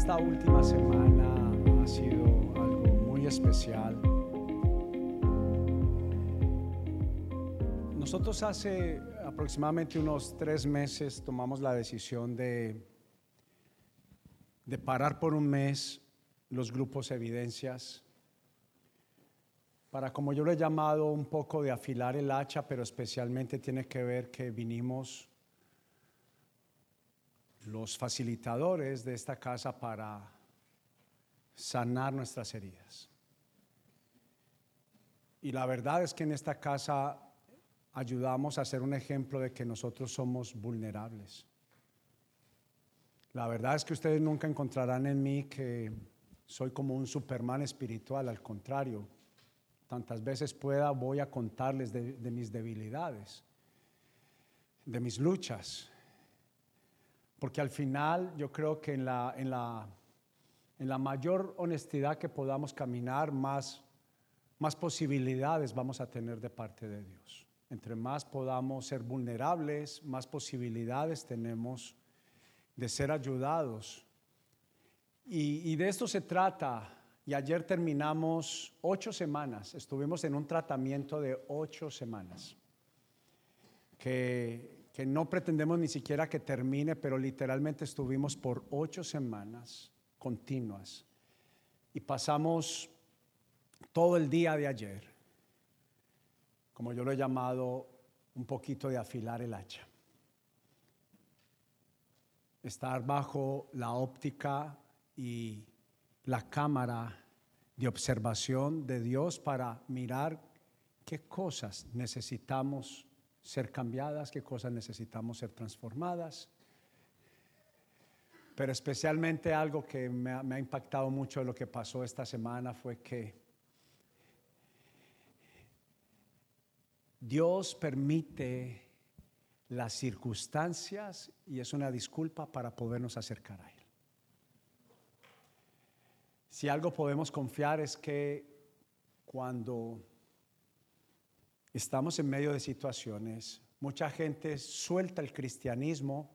esta última semana ha sido algo muy especial. Nosotros hace aproximadamente unos tres meses tomamos la decisión de, de parar por un mes los grupos evidencias para, como yo lo he llamado, un poco de afilar el hacha, pero especialmente tiene que ver que vinimos los facilitadores de esta casa para sanar nuestras heridas. Y la verdad es que en esta casa ayudamos a ser un ejemplo de que nosotros somos vulnerables. La verdad es que ustedes nunca encontrarán en mí que soy como un Superman espiritual, al contrario, tantas veces pueda voy a contarles de, de mis debilidades, de mis luchas, porque al final yo creo que en la, en la, en la mayor honestidad que podamos caminar, más, más posibilidades vamos a tener de parte de Dios. Entre más podamos ser vulnerables, más posibilidades tenemos de ser ayudados. Y, y de esto se trata. Y ayer terminamos ocho semanas, estuvimos en un tratamiento de ocho semanas, que que no pretendemos ni siquiera que termine, pero literalmente estuvimos por ocho semanas continuas y pasamos todo el día de ayer, como yo lo he llamado, un poquito de afilar el hacha. Estar bajo la óptica y la cámara de observación de Dios para mirar qué cosas necesitamos ser cambiadas, qué cosas necesitamos ser transformadas. Pero especialmente algo que me ha, impactado mucho de lo que pasó esta semana fue que Dios permite las circunstancias y es una disculpa para podernos acercar a Él. Si algo podemos confiar es que cuando estamos en medio de situaciones, mucha gente suelta el cristianismo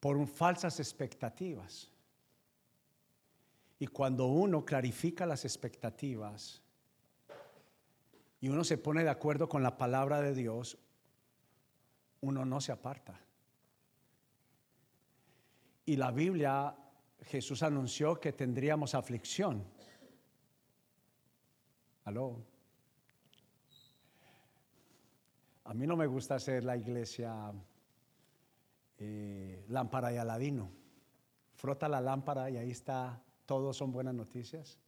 por falsas expectativas. Y cuando uno clarifica las expectativas y uno se pone de acuerdo con la palabra de Dios, uno no se aparta. Y la Biblia, Jesús anunció que tendríamos aflicción. Aló. A mí no me gusta hacer la iglesia eh, lámpara y aladino. Frota la lámpara y ahí está, todos son buenas noticias.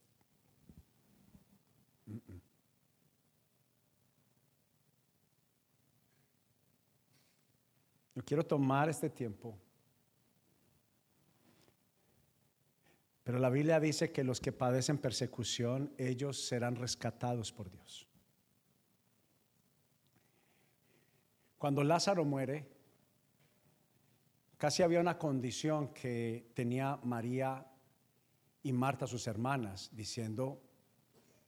Yo quiero tomar este tiempo. Pero la Biblia dice que los que padecen persecución, ellos serán rescatados por Dios. Cuando Lázaro muere, casi había una condición que tenía María y Marta, sus hermanas, diciendo,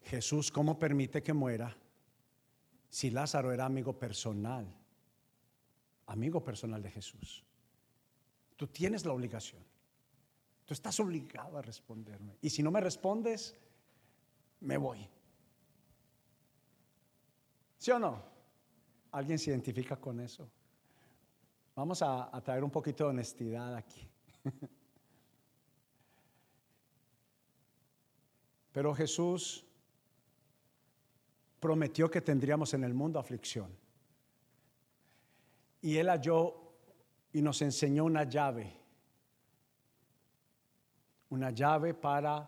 Jesús, ¿cómo permite que muera si Lázaro era amigo personal? Amigo personal de Jesús. Tú tienes la obligación. Tú estás obligado a responderme. Y si no me respondes, me voy. ¿Sí o no? ¿Alguien se identifica con eso? Vamos a, traer un poquito de honestidad aquí. Pero Jesús prometió que tendríamos en el mundo aflicción. Y Él halló y nos enseñó una llave. Una llave para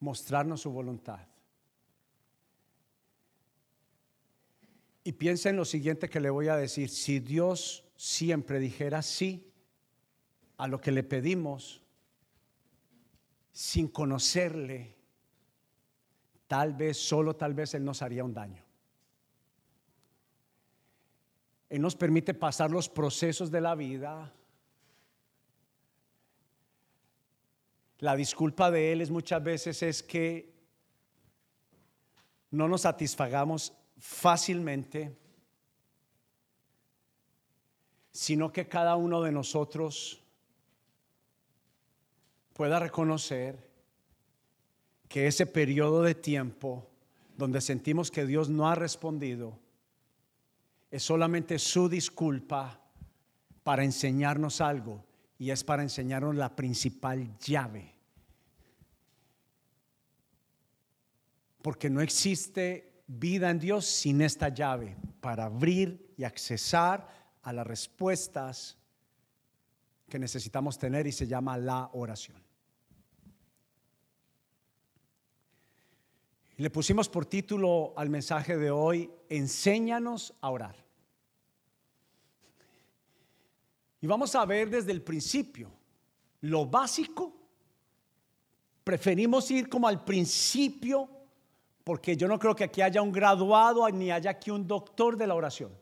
mostrarnos su voluntad. Y piensa en lo siguiente que le voy a decir. Si Dios siempre dijera sí a lo que le pedimos, sin conocerle, tal vez, solo tal vez Él nos haría un daño. Él nos permite pasar los procesos de la vida. La disculpa de Él es muchas veces es que no nos satisfagamos fácilmente, sino que cada uno de nosotros pueda reconocer que ese periodo de tiempo donde sentimos que Dios no ha respondido es solamente su disculpa para enseñarnos algo y es para enseñarnos la principal llave. Porque no existe vida en Dios sin esta llave para abrir y accesar a las respuestas que necesitamos tener y se llama la oración. Le pusimos por título al mensaje de hoy, Enséñanos a orar. Y vamos a ver desde el principio lo básico. Preferimos ir como al principio porque yo no creo que aquí haya un graduado ni haya aquí un doctor de la oración.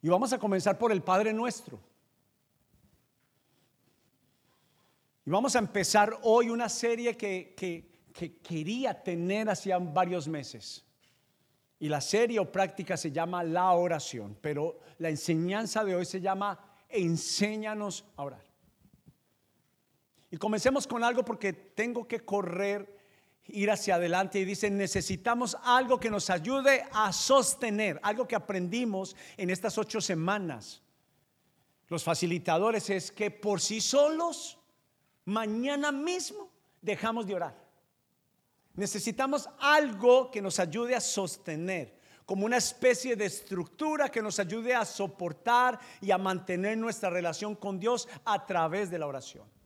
Y vamos a comenzar por el Padre Nuestro. Y vamos a empezar hoy una serie que, quería tener hacía varios meses. Y la serie o práctica se llama la oración, pero la enseñanza de hoy se llama enséñanos a orar. Y comencemos con algo porque tengo que correr, ir hacia adelante y dice, necesitamos algo que nos ayude a sostener, algo que aprendimos en estas ocho semanas. Los facilitadores es que por sí solos mañana mismo dejamos de orar. Necesitamos algo que nos ayude a sostener, como una especie de estructura que nos ayude a soportar y a mantener nuestra relación con Dios a través de la oración.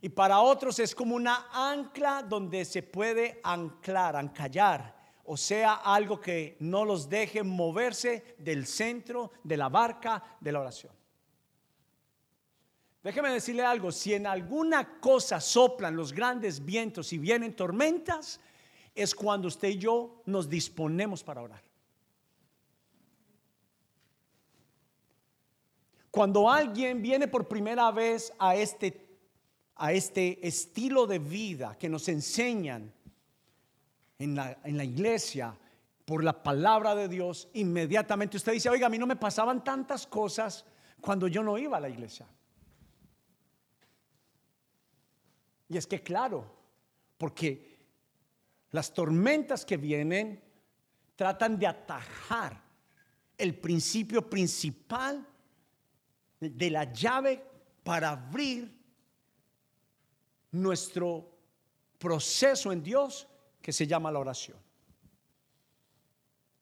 Y para otros es como una ancla donde se puede anclar, ancallar, o sea, algo que no los deje moverse del centro de la barca de la oración. Déjeme decirle algo, si en alguna cosa soplan los grandes vientos y vienen tormentas, es cuando usted y yo nos disponemos para orar. Cuando alguien viene por primera vez a este, a este estilo de vida que nos enseñan en la, en la iglesia por la palabra de Dios, inmediatamente usted dice, oiga, a mí no me pasaban tantas cosas cuando yo no iba a la iglesia. Y es que claro, porque las tormentas que vienen tratan de atajar el principio principal de la llave para abrir nuestro proceso en Dios que se llama la oración.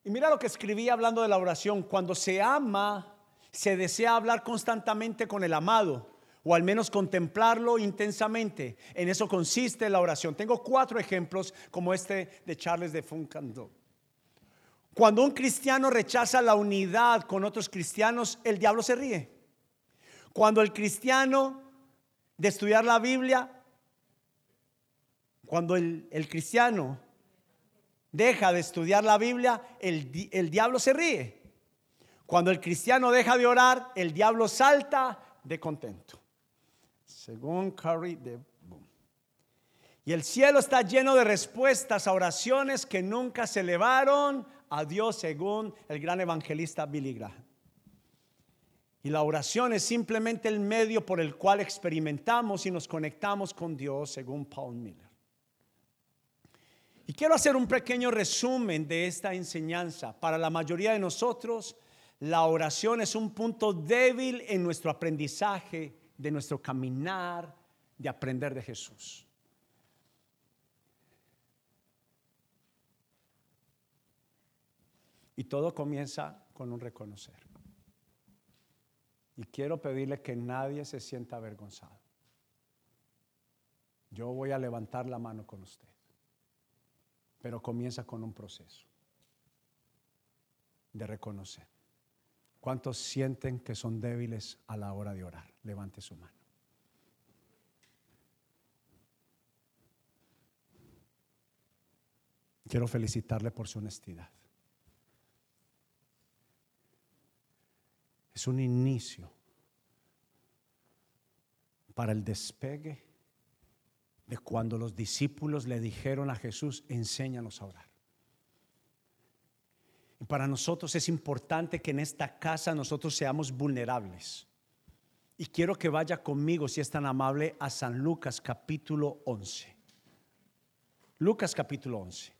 Y mira lo que escribí hablando de la oración. Cuando se ama, se desea hablar constantemente con el amado o al menos contemplarlo intensamente. En eso consiste la oración. Tengo cuatro ejemplos como este de Charles de Foncando. Cuando un cristiano rechaza la unidad con otros cristianos, el diablo se ríe. Cuando el cristiano de estudiar la Biblia, cuando el, cristiano deja de estudiar la Biblia, el, diablo se ríe. Cuando el cristiano deja de orar, el diablo salta de contento según Curry de Y el cielo está lleno de respuestas a oraciones que nunca se elevaron a Dios, según el gran evangelista Billy Graham. Y la oración es simplemente el medio por el cual experimentamos y nos conectamos con Dios, según Paul Miller. Y quiero hacer un pequeño resumen de esta enseñanza. Para la mayoría de nosotros, la oración es un punto débil en nuestro aprendizaje de nuestro caminar, de aprender de Jesús. Y todo comienza con un reconocer. Y quiero pedirle que nadie se sienta avergonzado. Yo voy a levantar la mano con usted. Pero comienza con un proceso de reconocer. ¿Cuántos sienten que son débiles a la hora de orar? Levante su mano. Quiero felicitarle por su honestidad. Es un inicio para el despegue de cuando los discípulos le dijeron a Jesús, enséñanos a orar. Y para nosotros es importante que en esta casa nosotros seamos vulnerables. Y quiero que vaya conmigo, si es tan amable, a San Lucas capítulo 11. Lucas capítulo 11.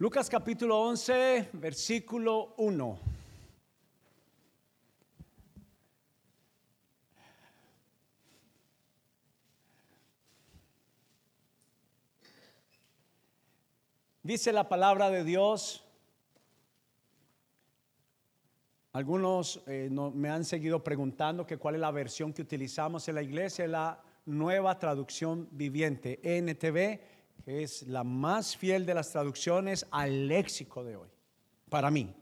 Lucas capítulo 11, versículo 1. Dice la palabra de Dios. Algunos eh, me han seguido preguntando que cuál es la versión que utilizamos en la iglesia, la nueva traducción viviente, NTV que es la más fiel de las traducciones al léxico de hoy, para mí.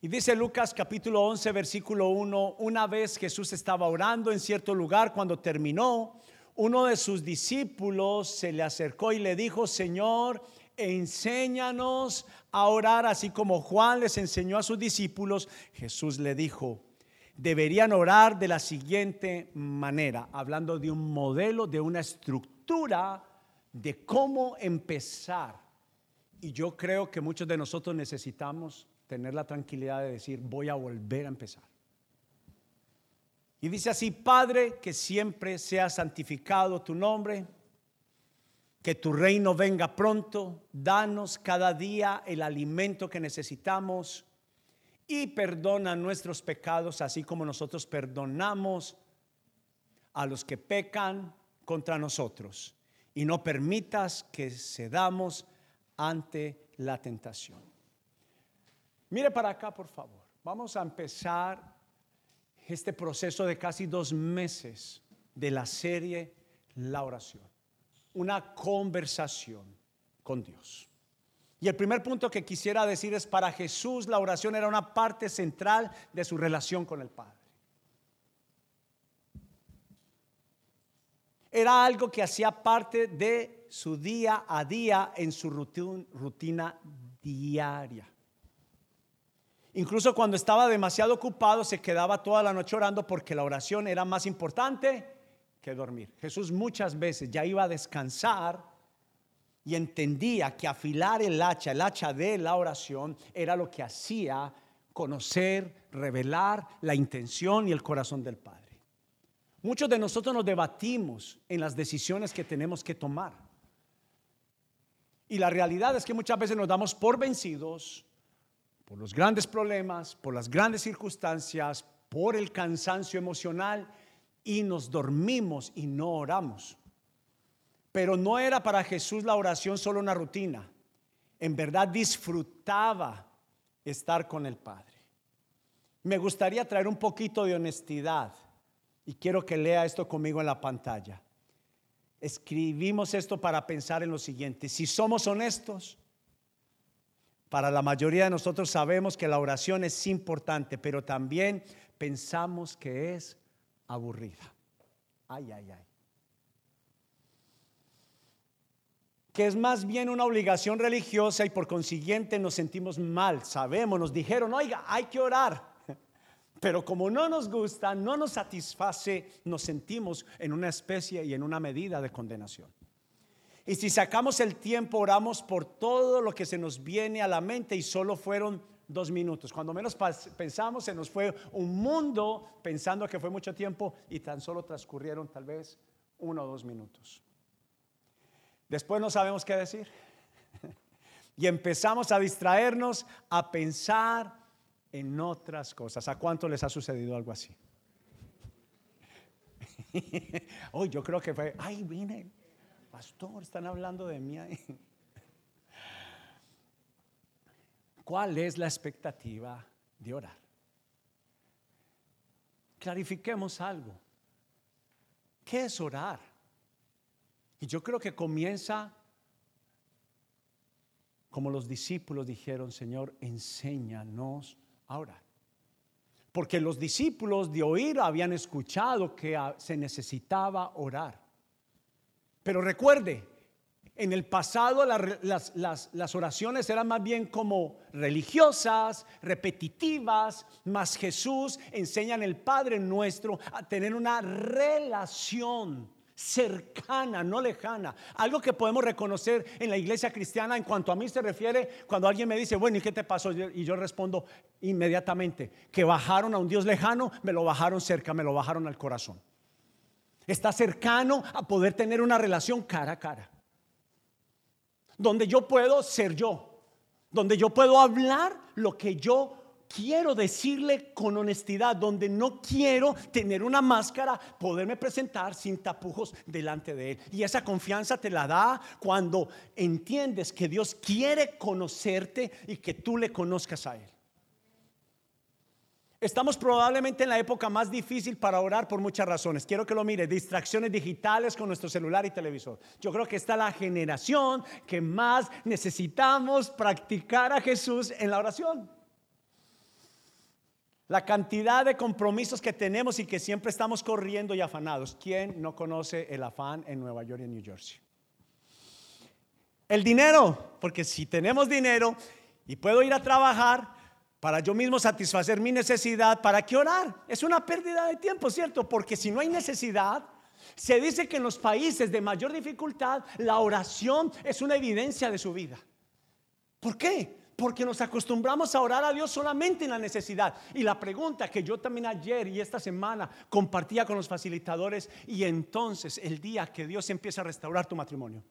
Y dice Lucas capítulo 11, versículo 1, una vez Jesús estaba orando en cierto lugar, cuando terminó, uno de sus discípulos se le acercó y le dijo, Señor, enséñanos a orar así como Juan les enseñó a sus discípulos. Jesús le dijo, deberían orar de la siguiente manera, hablando de un modelo, de una estructura de cómo empezar. Y yo creo que muchos de nosotros necesitamos tener la tranquilidad de decir, voy a volver a empezar. Y dice así, Padre, que siempre sea santificado tu nombre, que tu reino venga pronto, danos cada día el alimento que necesitamos y perdona nuestros pecados, así como nosotros perdonamos a los que pecan contra nosotros y no permitas que cedamos ante la tentación. Mire para acá, por favor. Vamos a empezar este proceso de casi dos meses de la serie La oración. Una conversación con Dios. Y el primer punto que quisiera decir es, para Jesús la oración era una parte central de su relación con el Padre. Era algo que hacía parte de su día a día en su rutina diaria. Incluso cuando estaba demasiado ocupado se quedaba toda la noche orando porque la oración era más importante que dormir. Jesús muchas veces ya iba a descansar y entendía que afilar el hacha, el hacha de la oración, era lo que hacía conocer, revelar la intención y el corazón del Padre. Muchos de nosotros nos debatimos en las decisiones que tenemos que tomar. Y la realidad es que muchas veces nos damos por vencidos por los grandes problemas, por las grandes circunstancias, por el cansancio emocional y nos dormimos y no oramos. Pero no era para Jesús la oración solo una rutina. En verdad disfrutaba estar con el Padre. Me gustaría traer un poquito de honestidad y quiero que lea esto conmigo en la pantalla. Escribimos esto para pensar en lo siguiente. Si somos honestos, para la mayoría de nosotros sabemos que la oración es importante, pero también pensamos que es aburrida. Ay, ay, ay. Que es más bien una obligación religiosa y por consiguiente nos sentimos mal. Sabemos, nos dijeron, oiga, hay que orar. Pero como no nos gusta, no nos satisface, nos sentimos en una especie y en una medida de condenación. Y si sacamos el tiempo, oramos por todo lo que se nos viene a la mente y solo fueron dos minutos. Cuando menos pensamos, se nos fue un mundo pensando que fue mucho tiempo y tan solo transcurrieron tal vez uno o dos minutos. Después no sabemos qué decir. y empezamos a distraernos, a pensar en otras cosas. ¿A cuánto les ha sucedido algo así? Hoy yo creo que fue, ay, vine, pastor, están hablando de mí. ¿Cuál es la expectativa de orar? Clarifiquemos algo. ¿Qué es orar? Y yo creo que comienza como los discípulos dijeron, Señor, enséñanos Ahora, porque los discípulos de oír habían escuchado que se necesitaba orar. Pero recuerde, en el pasado las, oraciones eran más bien como religiosas, repetitivas, mas Jesús enseña en el Padre nuestro a tener una relación cercana, no lejana. Algo que podemos reconocer en la iglesia cristiana en cuanto a mí se refiere cuando alguien me dice, bueno, ¿y qué te pasó? Y yo respondo inmediatamente, que bajaron a un Dios lejano, me lo bajaron cerca, me lo bajaron al corazón. Está cercano a poder tener una relación cara a cara. Donde yo puedo ser yo. Donde yo puedo hablar lo que yo quiero decirle con honestidad, donde no quiero tener una máscara, poderme presentar sin tapujos delante de Él. Y esa confianza te la da cuando entiendes que Dios quiere conocerte y que tú le conozcas a Él. Estamos probablemente en la época más difícil para orar por muchas razones. Quiero que lo mire, distracciones digitales con nuestro celular y televisor. Yo creo que está la generación que más necesitamos practicar a Jesús en la oración. La cantidad de compromisos que tenemos y que siempre estamos corriendo y afanados. ¿Quién no conoce el afán en Nueva York y en New Jersey? El dinero, porque si tenemos dinero y puedo ir a trabajar para yo mismo satisfacer mi necesidad, ¿para qué orar? Es una pérdida de tiempo, ¿cierto? Porque si no hay necesidad, se dice que en los países de mayor dificultad la oración es una evidencia de su vida. ¿Por qué? Porque nos acostumbramos a orar a Dios solamente en la necesidad. Y la pregunta que yo también ayer y esta semana compartía con los facilitadores, y entonces el día que Dios empieza a restaurar tu matrimonio,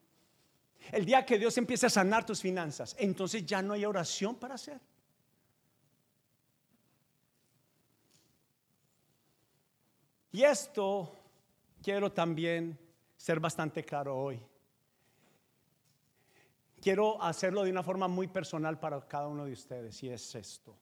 el día que Dios empieza a sanar tus finanzas, entonces ya no hay oración para hacer. Y esto quiero también ser bastante claro hoy quiero hacerlo de una forma muy personal para cada uno de ustedes y es esto.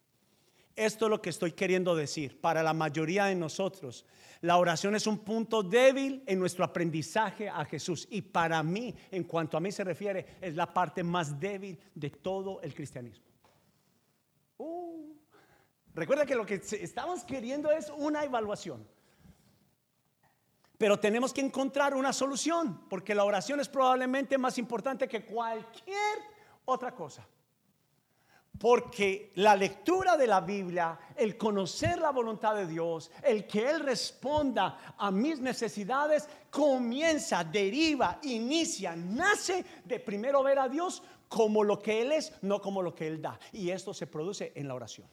Esto es lo que estoy queriendo decir. Para la mayoría de nosotros, la oración es un punto débil en nuestro aprendizaje a Jesús. Y para mí, en cuanto a mí se refiere, es la parte más débil de todo el cristianismo. Uh, recuerda que lo que estamos queriendo es una evaluación. Pero tenemos que encontrar una solución, porque la oración es probablemente más importante que cualquier otra cosa. Porque la lectura de la Biblia, el conocer la voluntad de Dios, el que Él responda a mis necesidades, comienza, deriva, inicia, nace de primero ver a Dios como lo que Él es, no como lo que Él da. Y esto se produce en la oración.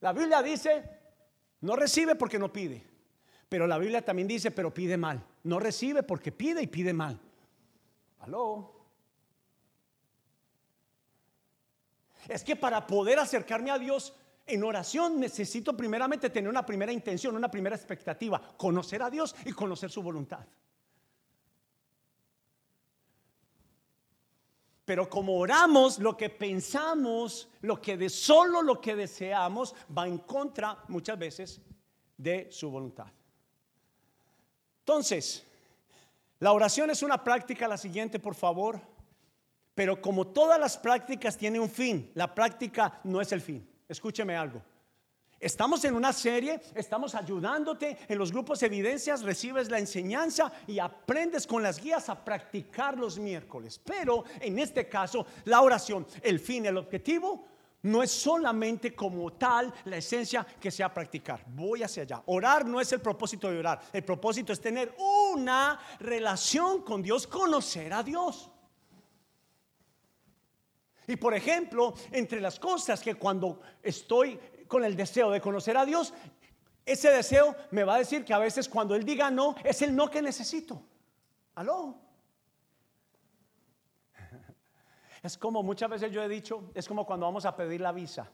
La Biblia dice, no recibe porque no pide. Pero la Biblia también dice, pero pide mal. No recibe porque pide y pide mal. Aló. Es que para poder acercarme a Dios en oración necesito primeramente tener una primera intención, una primera expectativa, conocer a Dios y conocer su voluntad. Pero como oramos, lo que pensamos, lo que de solo lo que deseamos va en contra muchas veces de su voluntad. Entonces, la oración es una práctica, la siguiente, por favor. Pero como todas las prácticas tiene un fin, la práctica no es el fin. Escúcheme algo. Estamos en una serie, estamos ayudándote en los grupos evidencias, recibes la enseñanza y aprendes con las guías a practicar los miércoles. Pero en este caso, la oración, el fin, el objetivo no es solamente como tal la esencia que sea practicar. Voy hacia allá. Orar no es el propósito de orar. El propósito es tener una relación con Dios, conocer a Dios. Y por ejemplo, entre las cosas que cuando estoy con el deseo de conocer a Dios, ese deseo me va a decir que a veces cuando Él diga no, es el no que necesito. Aló. Es como muchas veces yo he dicho, es como cuando vamos a pedir la visa.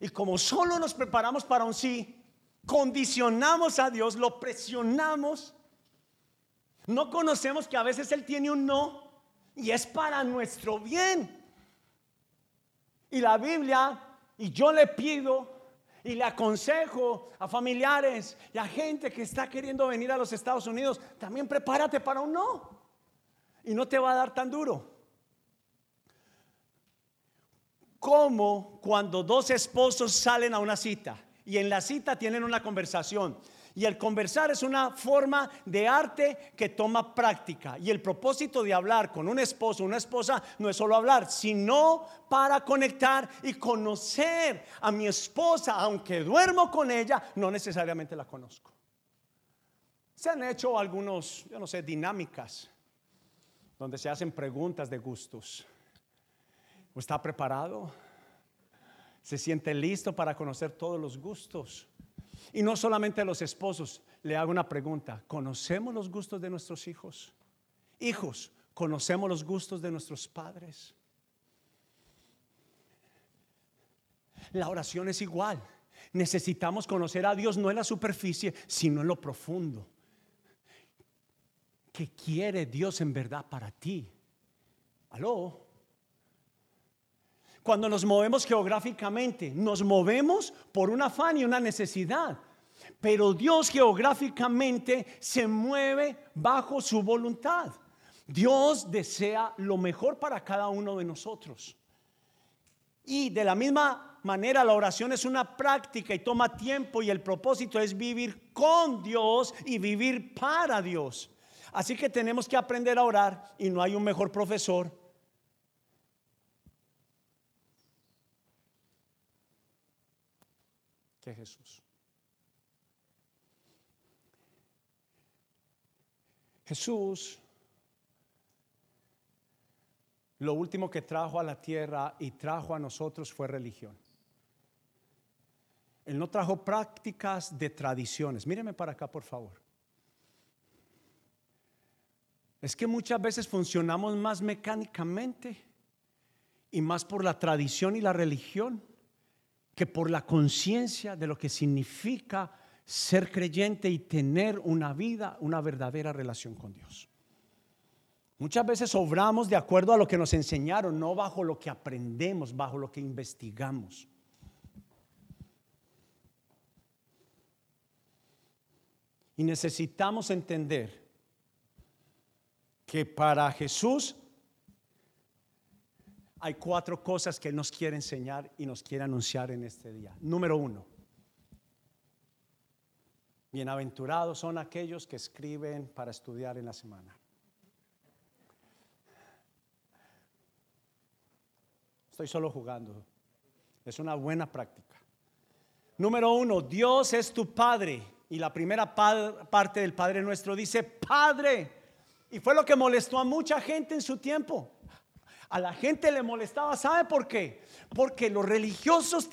Y como solo nos preparamos para un sí, condicionamos a Dios, lo presionamos. No conocemos que a veces Él tiene un no y es para nuestro bien. Y la Biblia, y yo le pido y le aconsejo a familiares y a gente que está queriendo venir a los Estados Unidos, también prepárate para un no. Y no te va a dar tan duro como cuando dos esposos salen a una cita y en la cita tienen una conversación. Y el conversar es una forma de arte que toma práctica. Y el propósito de hablar con un esposo, una esposa, no es solo hablar, sino para conectar y conocer a mi esposa, aunque duermo con ella, no necesariamente la conozco. Se han hecho algunos, yo no sé, dinámicas donde se hacen preguntas de gustos. ¿Está preparado? ¿Se siente listo para conocer todos los gustos? Y no solamente a los esposos, le hago una pregunta. ¿Conocemos los gustos de nuestros hijos? Hijos, ¿conocemos los gustos de nuestros padres? La oración es igual. Necesitamos conocer a Dios no en la superficie, sino en lo profundo. ¿Qué quiere Dios en verdad para ti? Aló. Cuando nos movemos geográficamente, nos movemos por un afán y una necesidad. Pero Dios geográficamente se mueve bajo su voluntad. Dios desea lo mejor para cada uno de nosotros. Y de la misma manera la oración es una práctica y toma tiempo y el propósito es vivir con Dios y vivir para Dios. Así que tenemos que aprender a orar y no hay un mejor profesor Jesús. Jesús lo último que trajo a la tierra y trajo a nosotros fue religión. Él no trajo prácticas de tradiciones. Míreme para acá, por favor. Es que muchas veces funcionamos más mecánicamente y más por la tradición y la religión que por la conciencia de lo que significa ser creyente y tener una vida, una verdadera relación con Dios. Muchas veces obramos de acuerdo a lo que nos enseñaron, no bajo lo que aprendemos, bajo lo que investigamos. Y necesitamos entender que para Jesús hay cuatro cosas que Él nos quiere enseñar y nos quiere anunciar en este día. Número uno, bienaventurados son aquellos que escriben para estudiar en la semana. Estoy solo jugando. Es una buena práctica. Número uno, Dios es tu Padre. Y la primera parte del Padre nuestro dice, Padre. Y fue lo que molestó a mucha gente en su tiempo. A la gente le molestaba, ¿sabe por qué? Porque los religiosos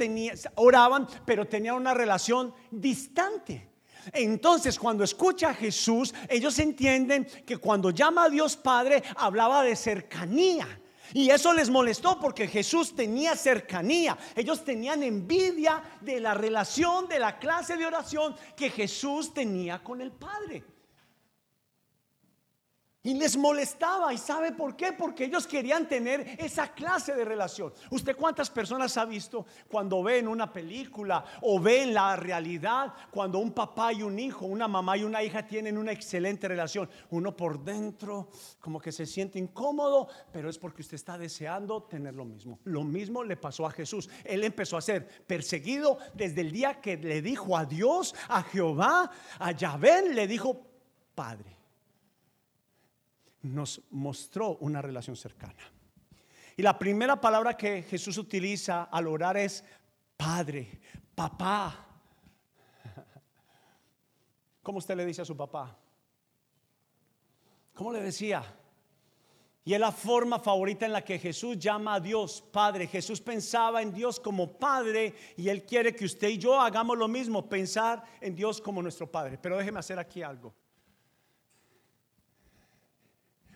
oraban, pero tenían una relación distante. Entonces, cuando escucha a Jesús, ellos entienden que cuando llama a Dios Padre, hablaba de cercanía. Y eso les molestó porque Jesús tenía cercanía. Ellos tenían envidia de la relación, de la clase de oración que Jesús tenía con el Padre. Y les molestaba. ¿Y sabe por qué? Porque ellos querían tener esa clase de relación. ¿Usted cuántas personas ha visto cuando ve en una película o ve en la realidad cuando un papá y un hijo, una mamá y una hija tienen una excelente relación? Uno por dentro como que se siente incómodo, pero es porque usted está deseando tener lo mismo. Lo mismo le pasó a Jesús. Él empezó a ser perseguido desde el día que le dijo a Dios, a Jehová, a Yahvé, le dijo, Padre nos mostró una relación cercana. Y la primera palabra que Jesús utiliza al orar es Padre, papá. ¿Cómo usted le dice a su papá? ¿Cómo le decía? Y es la forma favorita en la que Jesús llama a Dios Padre. Jesús pensaba en Dios como Padre y Él quiere que usted y yo hagamos lo mismo, pensar en Dios como nuestro Padre. Pero déjeme hacer aquí algo.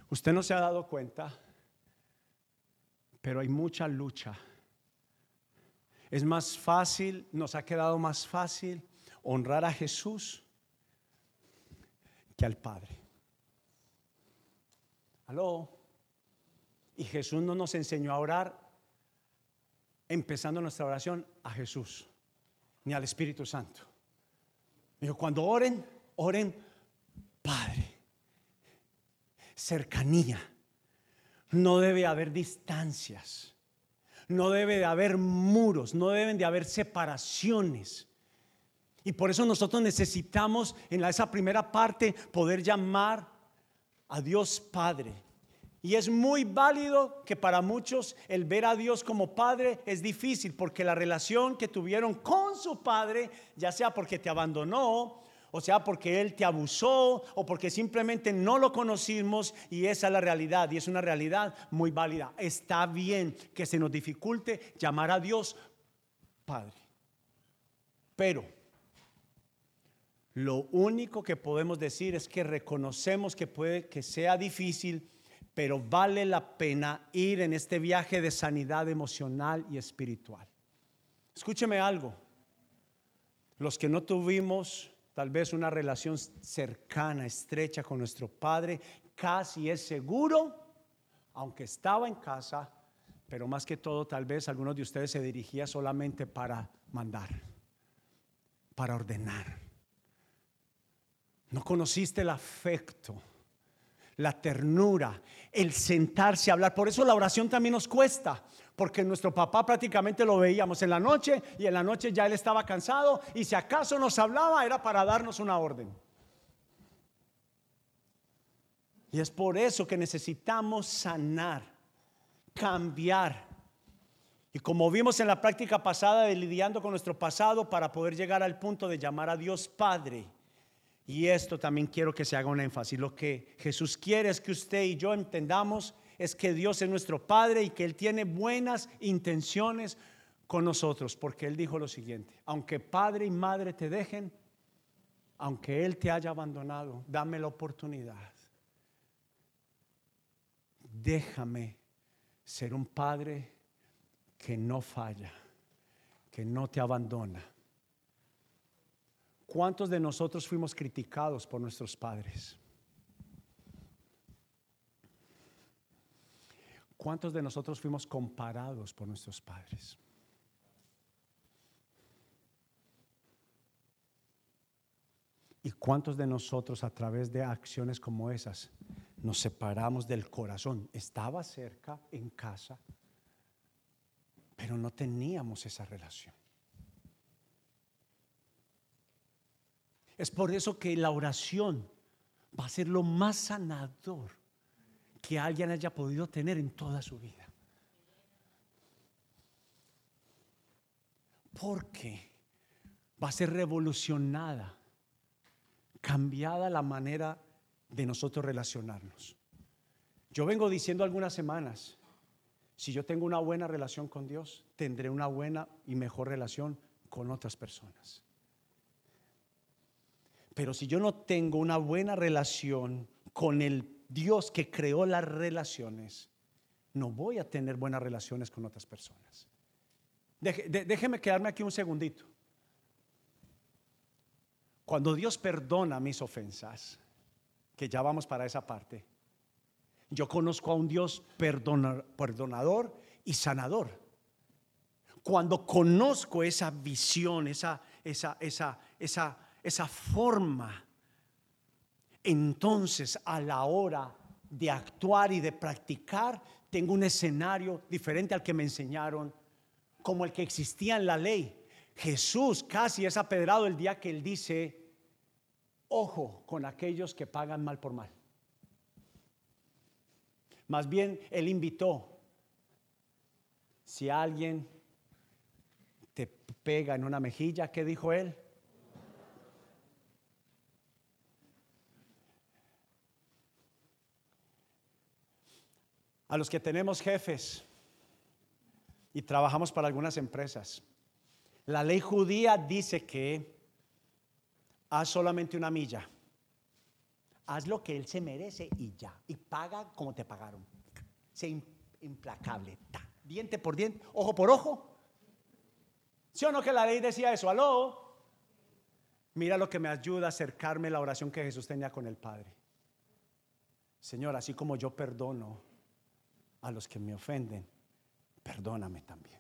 Usted no se ha dado cuenta, pero hay mucha lucha. Es más fácil, nos ha quedado más fácil honrar a Jesús que al Padre. Aló. Y Jesús no nos enseñó a orar empezando nuestra oración a Jesús, ni al Espíritu Santo. Dijo, cuando oren, oren Padre cercanía. No debe haber distancias. No debe de haber muros. No deben de haber separaciones. Y por eso nosotros necesitamos en esa primera parte poder llamar a Dios Padre. Y es muy válido que para muchos el ver a Dios como Padre es difícil porque la relación que tuvieron con su Padre, ya sea porque te abandonó o sea, porque Él te abusó o porque simplemente no lo conocimos y esa es la realidad y es una realidad muy válida. Está bien que se nos dificulte llamar a Dios Padre. Pero lo único que podemos decir es que reconocemos que puede que sea difícil, pero vale la pena ir en este viaje de sanidad emocional y espiritual. Escúcheme algo. Los que no tuvimos tal vez una relación cercana, estrecha con nuestro Padre, casi es seguro, aunque estaba en casa, pero más que todo tal vez algunos de ustedes se dirigía solamente para mandar, para ordenar. No conociste el afecto, la ternura, el sentarse a hablar. Por eso la oración también nos cuesta porque nuestro papá prácticamente lo veíamos en la noche y en la noche ya él estaba cansado y si acaso nos hablaba era para darnos una orden. Y es por eso que necesitamos sanar, cambiar. Y como vimos en la práctica pasada de lidiando con nuestro pasado para poder llegar al punto de llamar a Dios Padre. Y esto también quiero que se haga un énfasis. Lo que Jesús quiere es que usted y yo entendamos es que Dios es nuestro Padre y que Él tiene buenas intenciones con nosotros, porque Él dijo lo siguiente, aunque padre y madre te dejen, aunque Él te haya abandonado, dame la oportunidad. Déjame ser un padre que no falla, que no te abandona. ¿Cuántos de nosotros fuimos criticados por nuestros padres? ¿Cuántos de nosotros fuimos comparados por nuestros padres? ¿Y cuántos de nosotros a través de acciones como esas nos separamos del corazón? Estaba cerca, en casa, pero no teníamos esa relación. Es por eso que la oración va a ser lo más sanador que alguien haya podido tener en toda su vida. Porque va a ser revolucionada, cambiada la manera de nosotros relacionarnos. Yo vengo diciendo algunas semanas, si yo tengo una buena relación con Dios, tendré una buena y mejor relación con otras personas. Pero si yo no tengo una buena relación con el Dios que creó las relaciones, no voy a tener buenas relaciones con otras personas. déjeme quedarme aquí un segundito. Cuando Dios perdona mis ofensas, que ya vamos para esa parte, yo conozco a un Dios perdonador y sanador. Cuando conozco esa visión, esa, esa, esa, esa, esa forma entonces a la hora de actuar y de practicar, tengo un escenario diferente al que me enseñaron, como el que existía en la ley. Jesús casi es apedrado el día que él dice, ojo con aquellos que pagan mal por mal. Más bien, él invitó, si alguien te pega en una mejilla, ¿qué dijo él? A los que tenemos jefes y trabajamos para algunas empresas, la ley judía dice que haz solamente una milla. Haz lo que él se merece y ya. Y paga como te pagaron. Sé implacable. Diente por diente, ojo por ojo. ¿Sí o no que la ley decía eso? Aló. Mira lo que me ayuda a acercarme a la oración que Jesús tenía con el Padre. Señor, así como yo perdono a los que me ofenden, perdóname también.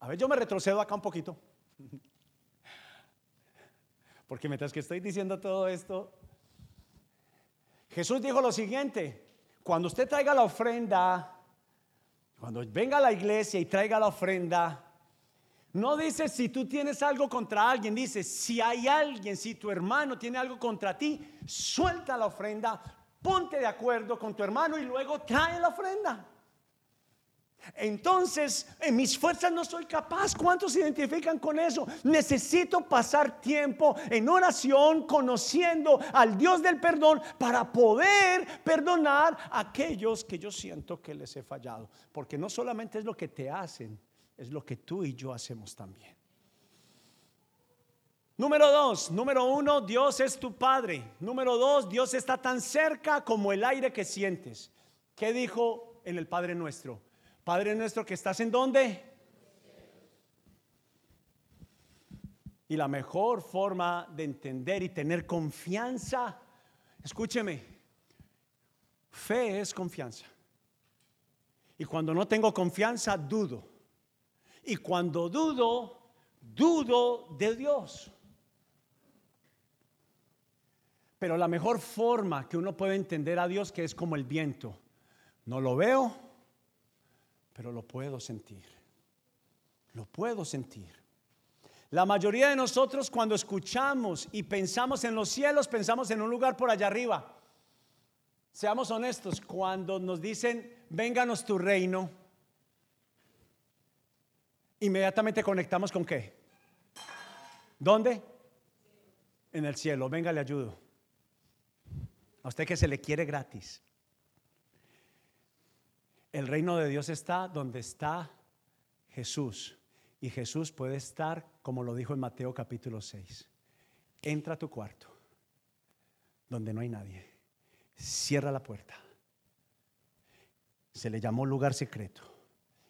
A ver, yo me retrocedo acá un poquito. Porque mientras que estoy diciendo todo esto, Jesús dijo lo siguiente, cuando usted traiga la ofrenda, cuando venga a la iglesia y traiga la ofrenda, no dice si tú tienes algo contra alguien, dice si hay alguien, si tu hermano tiene algo contra ti, suelta la ofrenda, ponte de acuerdo con tu hermano y luego trae la ofrenda. Entonces, en mis fuerzas no soy capaz. ¿Cuántos se identifican con eso? Necesito pasar tiempo en oración, conociendo al Dios del perdón para poder perdonar a aquellos que yo siento que les he fallado. Porque no solamente es lo que te hacen, es lo que tú y yo hacemos también. Número dos, número uno, Dios es tu Padre. Número dos, Dios está tan cerca como el aire que sientes. ¿Qué dijo en el Padre nuestro? Padre nuestro que estás en dónde? Y la mejor forma de entender y tener confianza, escúcheme, fe es confianza. Y cuando no tengo confianza, dudo. Y cuando dudo, dudo de Dios. Pero la mejor forma que uno puede entender a Dios que es como el viento. No lo veo, pero lo puedo sentir. Lo puedo sentir. La mayoría de nosotros cuando escuchamos y pensamos en los cielos, pensamos en un lugar por allá arriba. Seamos honestos, cuando nos dicen, vénganos tu reino, inmediatamente conectamos con qué? ¿Dónde? En el cielo. Venga, le ayudo. A usted que se le quiere gratis. El reino de Dios está donde está Jesús. Y Jesús puede estar, como lo dijo en Mateo capítulo 6. Entra a tu cuarto, donde no hay nadie. Cierra la puerta. Se le llamó lugar secreto.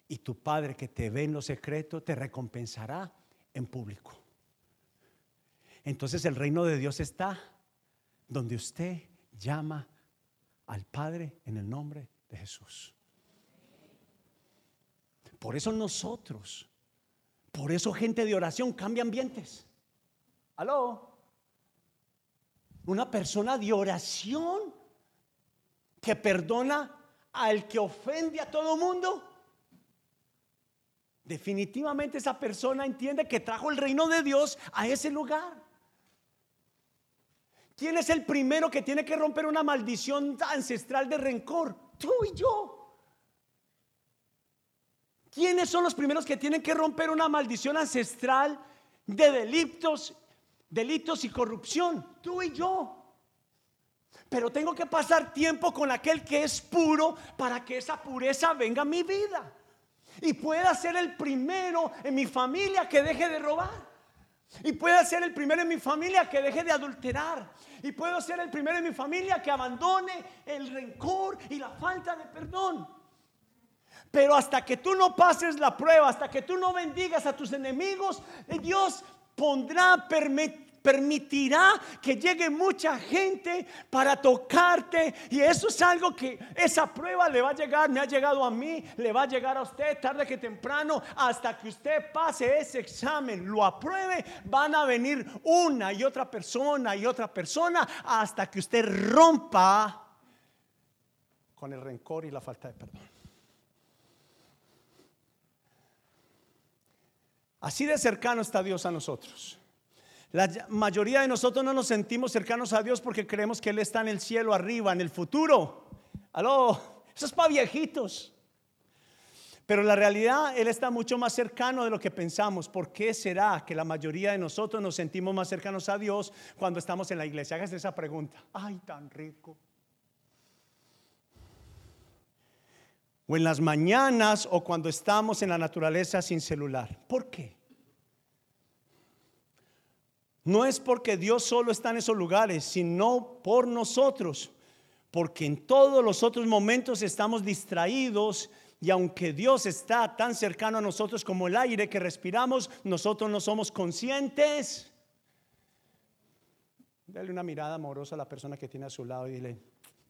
Y tu Padre que te ve en lo secreto te recompensará en público. Entonces el reino de Dios está donde usted llama al Padre en el nombre de Jesús. Por eso nosotros, por eso gente de oración cambia ambientes. ¿Aló? Una persona de oración que perdona al que ofende a todo mundo. Definitivamente esa persona entiende que trajo el reino de Dios a ese lugar. ¿Quién es el primero que tiene que romper una maldición ancestral de rencor? Tú y yo. ¿Quiénes son los primeros que tienen que romper una maldición ancestral de delitos, delitos y corrupción? Tú y yo. Pero tengo que pasar tiempo con aquel que es puro para que esa pureza venga a mi vida. Y pueda ser el primero en mi familia que deje de robar. Y pueda ser el primero en mi familia que deje de adulterar. Y puedo ser el primero en mi familia que abandone el rencor y la falta de perdón. Pero hasta que tú no pases la prueba, hasta que tú no bendigas a tus enemigos, Dios pondrá, permitir permitirá que llegue mucha gente para tocarte. Y eso es algo que esa prueba le va a llegar, me ha llegado a mí, le va a llegar a usted tarde que temprano, hasta que usted pase ese examen, lo apruebe, van a venir una y otra persona y otra persona hasta que usted rompa con el rencor y la falta de perdón. Así de cercano está Dios a nosotros. La mayoría de nosotros no nos sentimos cercanos a Dios porque creemos que Él está en el cielo arriba, en el futuro. Aló, eso es para viejitos. Pero la realidad, Él está mucho más cercano de lo que pensamos. ¿Por qué será que la mayoría de nosotros nos sentimos más cercanos a Dios cuando estamos en la iglesia? Hágase esa pregunta. Ay, tan rico. O en las mañanas o cuando estamos en la naturaleza sin celular. ¿Por qué? No es porque Dios solo está en esos lugares, sino por nosotros. Porque en todos los otros momentos estamos distraídos y aunque Dios está tan cercano a nosotros como el aire que respiramos, nosotros no somos conscientes. Dale una mirada amorosa a la persona que tiene a su lado y dile,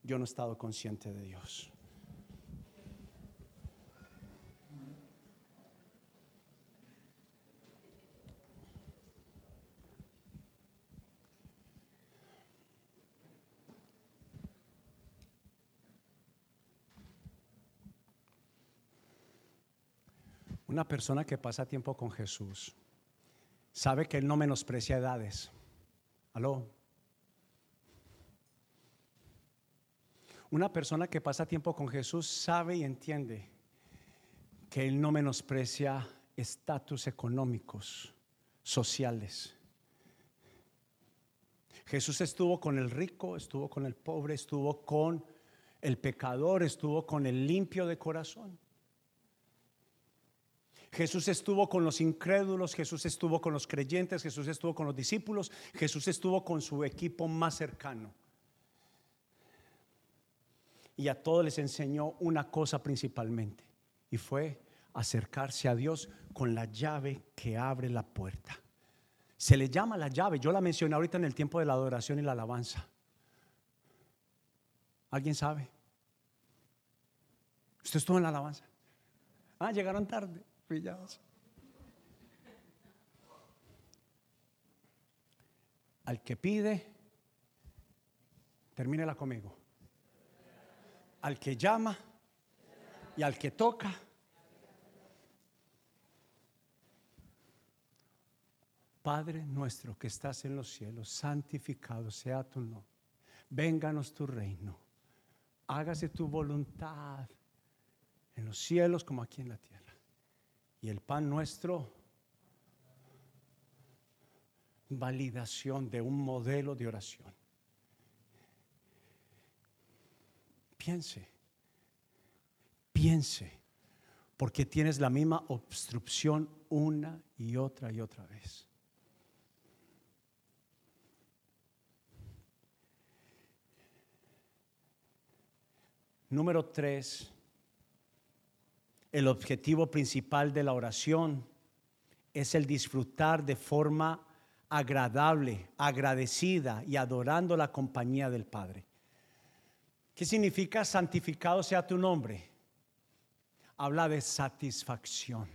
yo no he estado consciente de Dios. Una persona que pasa tiempo con Jesús sabe que Él no menosprecia edades. Aló. Una persona que pasa tiempo con Jesús sabe y entiende que Él no menosprecia estatus económicos, sociales. Jesús estuvo con el rico, estuvo con el pobre, estuvo con el pecador, estuvo con el limpio de corazón. Jesús estuvo con los incrédulos, Jesús estuvo con los creyentes, Jesús estuvo con los discípulos, Jesús estuvo con su equipo más cercano. Y a todos les enseñó una cosa principalmente, y fue acercarse a Dios con la llave que abre la puerta. Se le llama la llave. Yo la mencioné ahorita en el tiempo de la adoración y la alabanza. ¿Alguien sabe? ¿Usted estuvo en la alabanza? Ah, llegaron tarde, Al que pide, termínela conmigo. Al que llama y al que toca, Padre nuestro que estás en los cielos, santificado sea tu nombre. Vénganos tu reino. Hágase tu voluntad en los cielos como aquí en la tierra. Y el pan nuestro, validación de un modelo de oración. Piense, piense, porque tienes la misma obstrucción una y otra y otra vez. Número tres, el objetivo principal de la oración es el disfrutar de forma agradable, agradecida y adorando la compañía del Padre. ¿Qué significa santificado sea tu nombre? Habla de satisfacción.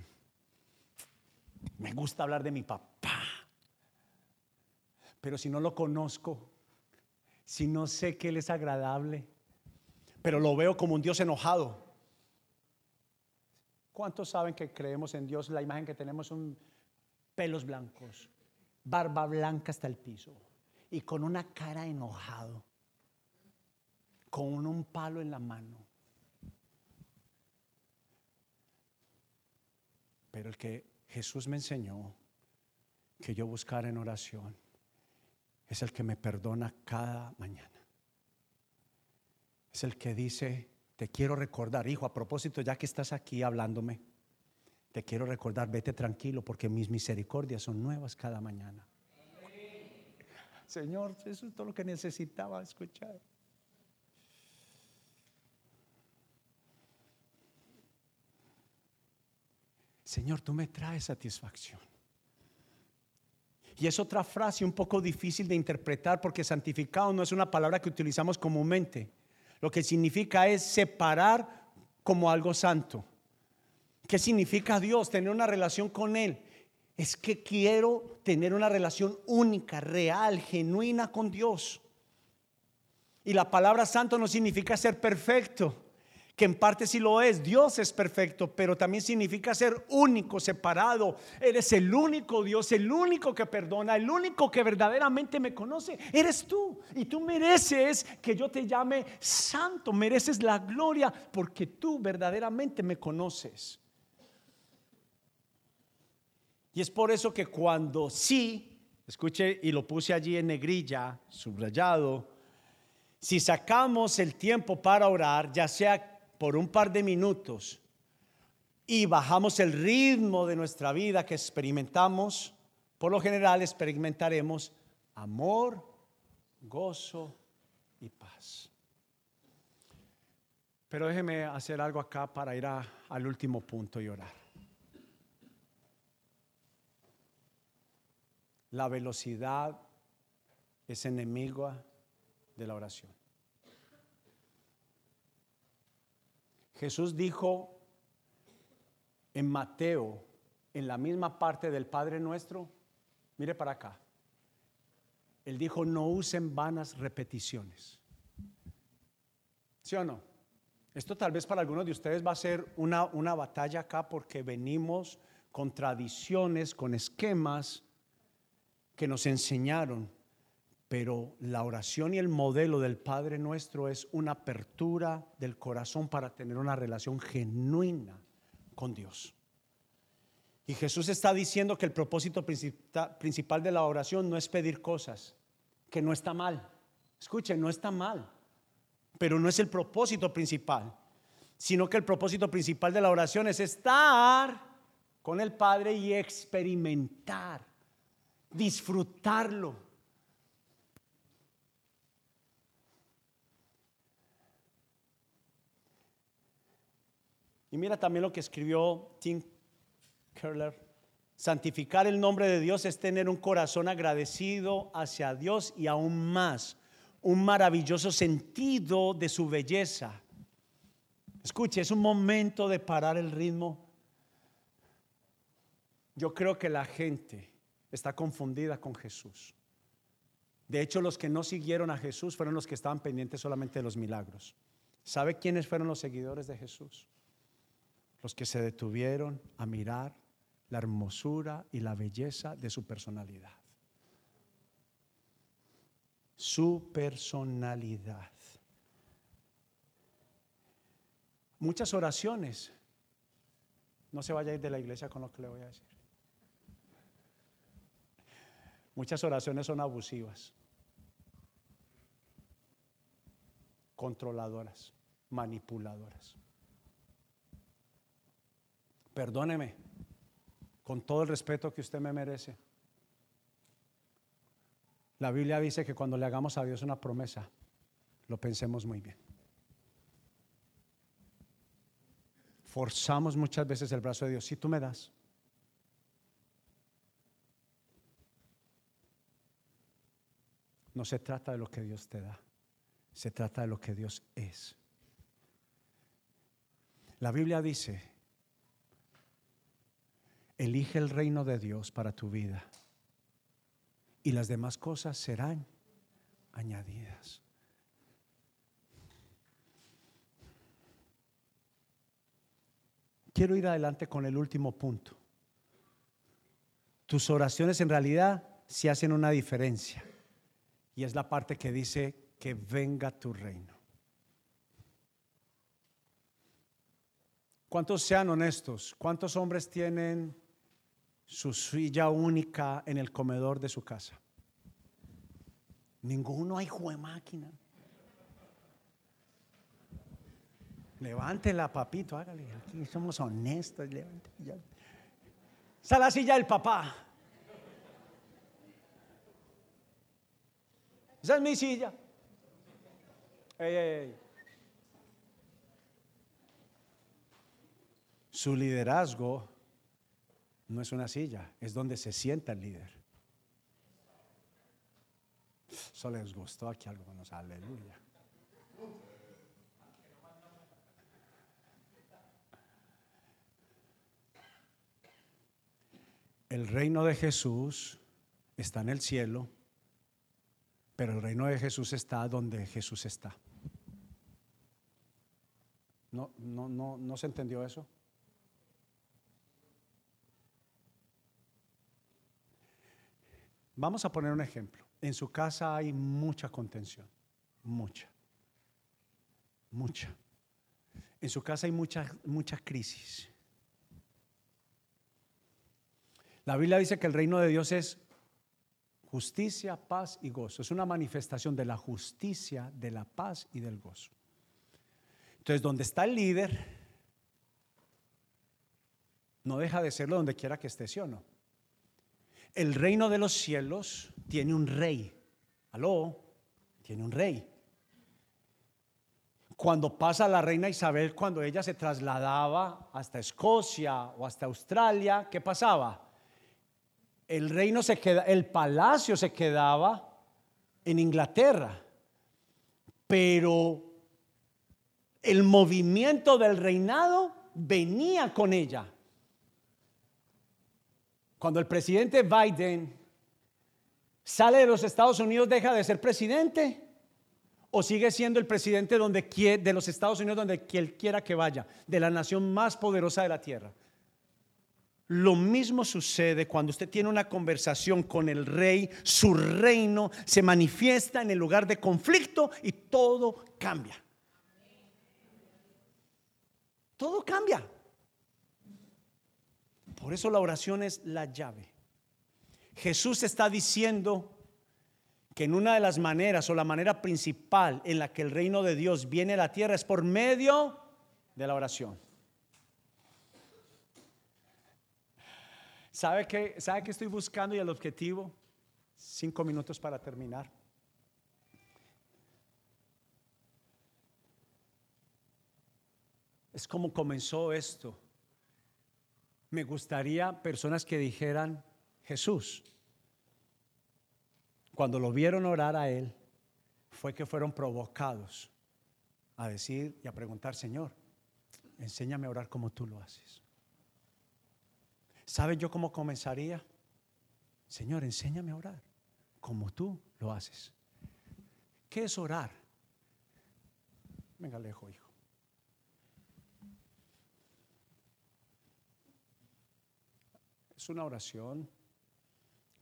Me gusta hablar de mi papá, pero si no lo conozco, si no sé que Él es agradable, pero lo veo como un Dios enojado. ¿Cuántos saben que creemos en Dios? La imagen que tenemos son pelos blancos, barba blanca hasta el piso y con una cara enojado, con un palo en la mano. Pero el que Jesús me enseñó que yo buscara en oración es el que me perdona cada mañana es el que dice, te quiero recordar, hijo, a propósito, ya que estás aquí hablándome, te quiero recordar, vete tranquilo porque mis misericordias son nuevas cada mañana. Señor, eso es todo lo que necesitaba escuchar. Señor, tú me traes satisfacción. Y es otra frase un poco difícil de interpretar porque santificado no es una palabra que utilizamos comúnmente. Lo que significa es separar como algo santo. ¿Qué significa Dios? Tener una relación con Él. Es que quiero tener una relación única, real, genuina con Dios. Y la palabra santo no significa ser perfecto que en parte sí lo es, Dios es perfecto, pero también significa ser único, separado. Eres el único Dios, el único que perdona, el único que verdaderamente me conoce. Eres tú y tú mereces que yo te llame santo, mereces la gloria porque tú verdaderamente me conoces. Y es por eso que cuando sí, escuche y lo puse allí en negrilla, subrayado, si sacamos el tiempo para orar, ya sea por un par de minutos y bajamos el ritmo de nuestra vida que experimentamos, por lo general experimentaremos amor, gozo y paz. Pero déjeme hacer algo acá para ir al último punto y orar. La velocidad es enemiga de la oración. Jesús dijo en Mateo, en la misma parte del Padre Nuestro, mire para acá, Él dijo, no usen vanas repeticiones. ¿Sí o no? Esto tal vez para algunos de ustedes va a ser una, una batalla acá porque venimos con tradiciones, con esquemas que nos enseñaron pero la oración y el modelo del Padre nuestro es una apertura del corazón para tener una relación genuina con Dios. Y Jesús está diciendo que el propósito principal de la oración no es pedir cosas, que no está mal. Escuchen, no está mal, pero no es el propósito principal, sino que el propósito principal de la oración es estar con el Padre y experimentar, disfrutarlo. Y mira también lo que escribió Tim Keller. Santificar el nombre de Dios es tener un corazón agradecido hacia Dios y aún más, un maravilloso sentido de su belleza. Escuche, es un momento de parar el ritmo. Yo creo que la gente está confundida con Jesús. De hecho, los que no siguieron a Jesús fueron los que estaban pendientes solamente de los milagros. ¿Sabe quiénes fueron los seguidores de Jesús? Los que se detuvieron a mirar la hermosura y la belleza de su personalidad. Su personalidad. Muchas oraciones. No se vaya a ir de la iglesia con lo que le voy a decir. Muchas oraciones son abusivas, controladoras, manipuladoras perdóneme, con todo el respeto que usted me merece. La Biblia dice que cuando le hagamos a Dios una promesa, lo pensemos muy bien. Forzamos muchas veces el brazo de Dios. Si tú me das, no se trata de lo que Dios te da, se trata de lo que Dios es. La Biblia dice Elige el reino de Dios para tu vida y las demás cosas serán añadidas. Quiero ir adelante con el último punto. Tus oraciones en realidad se hacen una diferencia y es la parte que dice que venga tu reino. ¿Cuántos sean honestos? ¿Cuántos hombres tienen su silla única en el comedor de su casa. Ninguno hay de máquina. Levántela, papito, hágale. Aquí somos honestos. Levántela. Está la silla del papá. Esa es mi silla. Su liderazgo no es una silla, es donde se sienta el líder. Eso les gustó aquí algunos, aleluya. El reino de Jesús está en el cielo, pero el reino de Jesús está donde Jesús está. ¿No, no, no, no se entendió eso? Vamos a poner un ejemplo. En su casa hay mucha contención, mucha, mucha. En su casa hay mucha, mucha crisis. La Biblia dice que el reino de Dios es justicia, paz y gozo. Es una manifestación de la justicia, de la paz y del gozo. Entonces, donde está el líder, no deja de serlo donde quiera que esté, ¿sí o no? El reino de los cielos tiene un rey. Aló, tiene un rey. Cuando pasa la reina Isabel, cuando ella se trasladaba hasta Escocia o hasta Australia, ¿qué pasaba? El reino se queda, el palacio se quedaba en Inglaterra, pero el movimiento del reinado venía con ella. Cuando el presidente Biden sale de los Estados Unidos, deja de ser presidente o sigue siendo el presidente donde de los Estados Unidos donde él quiera que vaya, de la nación más poderosa de la tierra. Lo mismo sucede cuando usted tiene una conversación con el rey, su reino se manifiesta en el lugar de conflicto y todo cambia. Todo cambia. Por eso la oración es la llave. Jesús está diciendo que en una de las maneras o la manera principal en la que el reino de Dios viene a la tierra es por medio de la oración. ¿Sabe qué, ¿Sabe qué estoy buscando y el objetivo? Cinco minutos para terminar. Es como comenzó esto. Me gustaría personas que dijeran, Jesús, cuando lo vieron orar a él, fue que fueron provocados a decir y a preguntar, Señor, enséñame a orar como tú lo haces. ¿Sabe yo cómo comenzaría? Señor, enséñame a orar como tú lo haces. ¿Qué es orar? Venga, lejos, hijo. Es una oración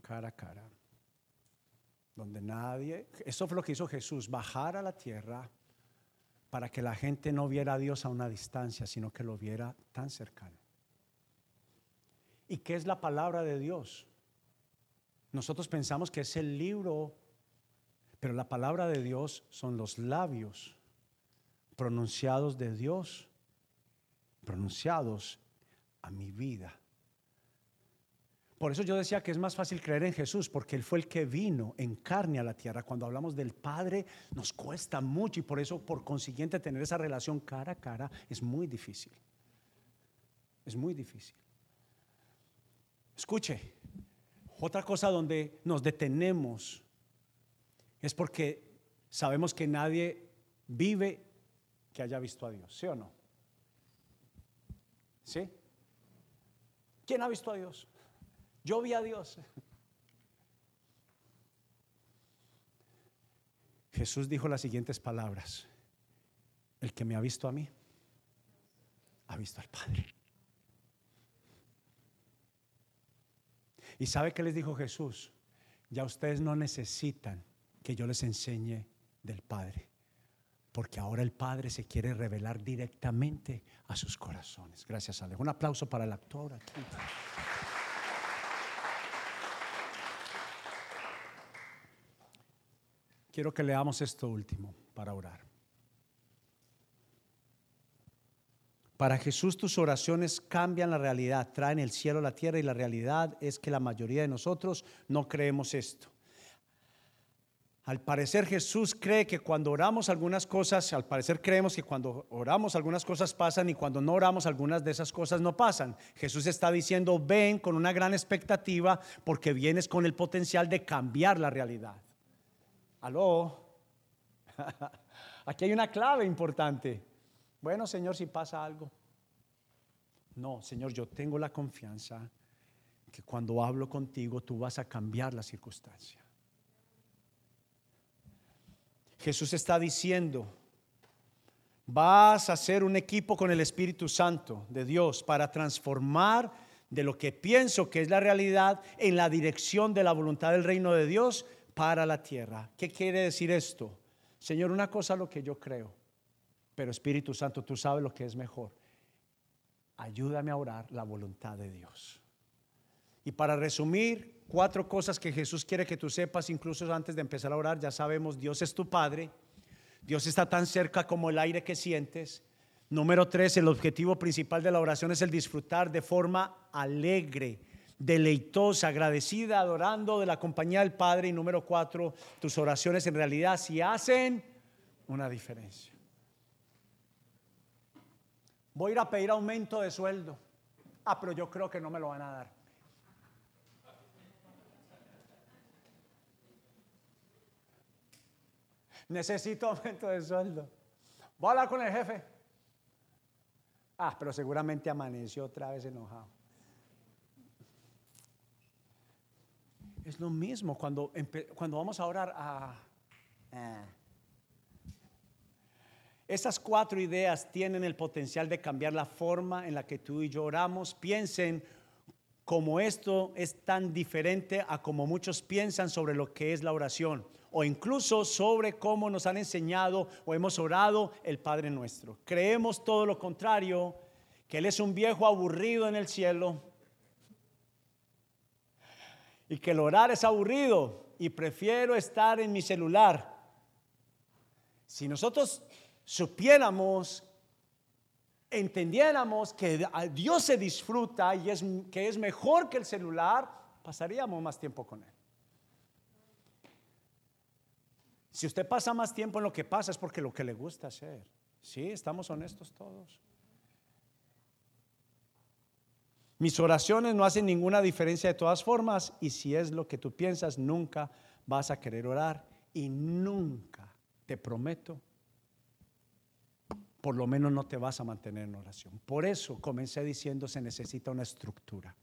cara a cara, donde nadie, eso fue lo que hizo Jesús, bajar a la tierra para que la gente no viera a Dios a una distancia, sino que lo viera tan cercano. ¿Y qué es la palabra de Dios? Nosotros pensamos que es el libro, pero la palabra de Dios son los labios pronunciados de Dios, pronunciados a mi vida. Por eso yo decía que es más fácil creer en Jesús, porque Él fue el que vino en carne a la tierra. Cuando hablamos del Padre nos cuesta mucho y por eso, por consiguiente, tener esa relación cara a cara es muy difícil. Es muy difícil. Escuche, otra cosa donde nos detenemos es porque sabemos que nadie vive que haya visto a Dios, ¿sí o no? ¿Sí? ¿Quién ha visto a Dios? Yo vi a Dios. Jesús dijo las siguientes palabras. El que me ha visto a mí, ha visto al Padre. ¿Y sabe qué les dijo Jesús? Ya ustedes no necesitan que yo les enseñe del Padre, porque ahora el Padre se quiere revelar directamente a sus corazones. Gracias, Ale. Un aplauso para el actor aquí. Quiero que leamos esto último para orar. Para Jesús tus oraciones cambian la realidad, traen el cielo a la tierra y la realidad es que la mayoría de nosotros no creemos esto. Al parecer Jesús cree que cuando oramos algunas cosas, al parecer creemos que cuando oramos algunas cosas pasan y cuando no oramos algunas de esas cosas no pasan. Jesús está diciendo, ven con una gran expectativa porque vienes con el potencial de cambiar la realidad. Aló. Aquí hay una clave importante. Bueno, Señor, si pasa algo. No, Señor, yo tengo la confianza que cuando hablo contigo tú vas a cambiar la circunstancia. Jesús está diciendo, vas a hacer un equipo con el Espíritu Santo de Dios para transformar de lo que pienso que es la realidad en la dirección de la voluntad del reino de Dios para la tierra. ¿Qué quiere decir esto? Señor, una cosa lo que yo creo, pero Espíritu Santo, tú sabes lo que es mejor. Ayúdame a orar la voluntad de Dios. Y para resumir, cuatro cosas que Jesús quiere que tú sepas, incluso antes de empezar a orar, ya sabemos, Dios es tu Padre, Dios está tan cerca como el aire que sientes. Número tres, el objetivo principal de la oración es el disfrutar de forma alegre deleitosa, agradecida, adorando de la compañía del Padre. Y número cuatro, tus oraciones en realidad si hacen una diferencia. Voy a ir a pedir aumento de sueldo. Ah, pero yo creo que no me lo van a dar. Necesito aumento de sueldo. Voy a hablar con el jefe. Ah, pero seguramente amaneció otra vez enojado. Es lo mismo cuando, cuando vamos a orar a... Esas cuatro ideas tienen el potencial de cambiar la forma en la que tú y yo oramos. Piensen como esto es tan diferente a como muchos piensan sobre lo que es la oración o incluso sobre cómo nos han enseñado o hemos orado el Padre nuestro. Creemos todo lo contrario, que Él es un viejo aburrido en el cielo y que el orar es aburrido y prefiero estar en mi celular. Si nosotros supiéramos, entendiéramos que Dios se disfruta y es, que es mejor que el celular, pasaríamos más tiempo con Él. Si usted pasa más tiempo en lo que pasa es porque lo que le gusta hacer. Sí, estamos honestos todos. Mis oraciones no hacen ninguna diferencia de todas formas y si es lo que tú piensas, nunca vas a querer orar y nunca, te prometo, por lo menos no te vas a mantener en oración. Por eso comencé diciendo se necesita una estructura.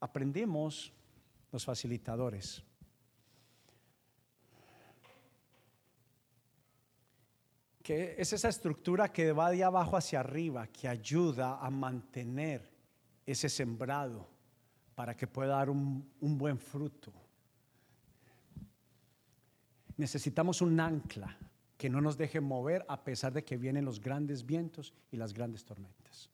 Aprendimos los facilitadores. Que es esa estructura que va de abajo hacia arriba, que ayuda a mantener ese sembrado para que pueda dar un, buen fruto. Necesitamos un ancla que no nos deje mover a pesar de que vienen los grandes vientos y las grandes tormentas.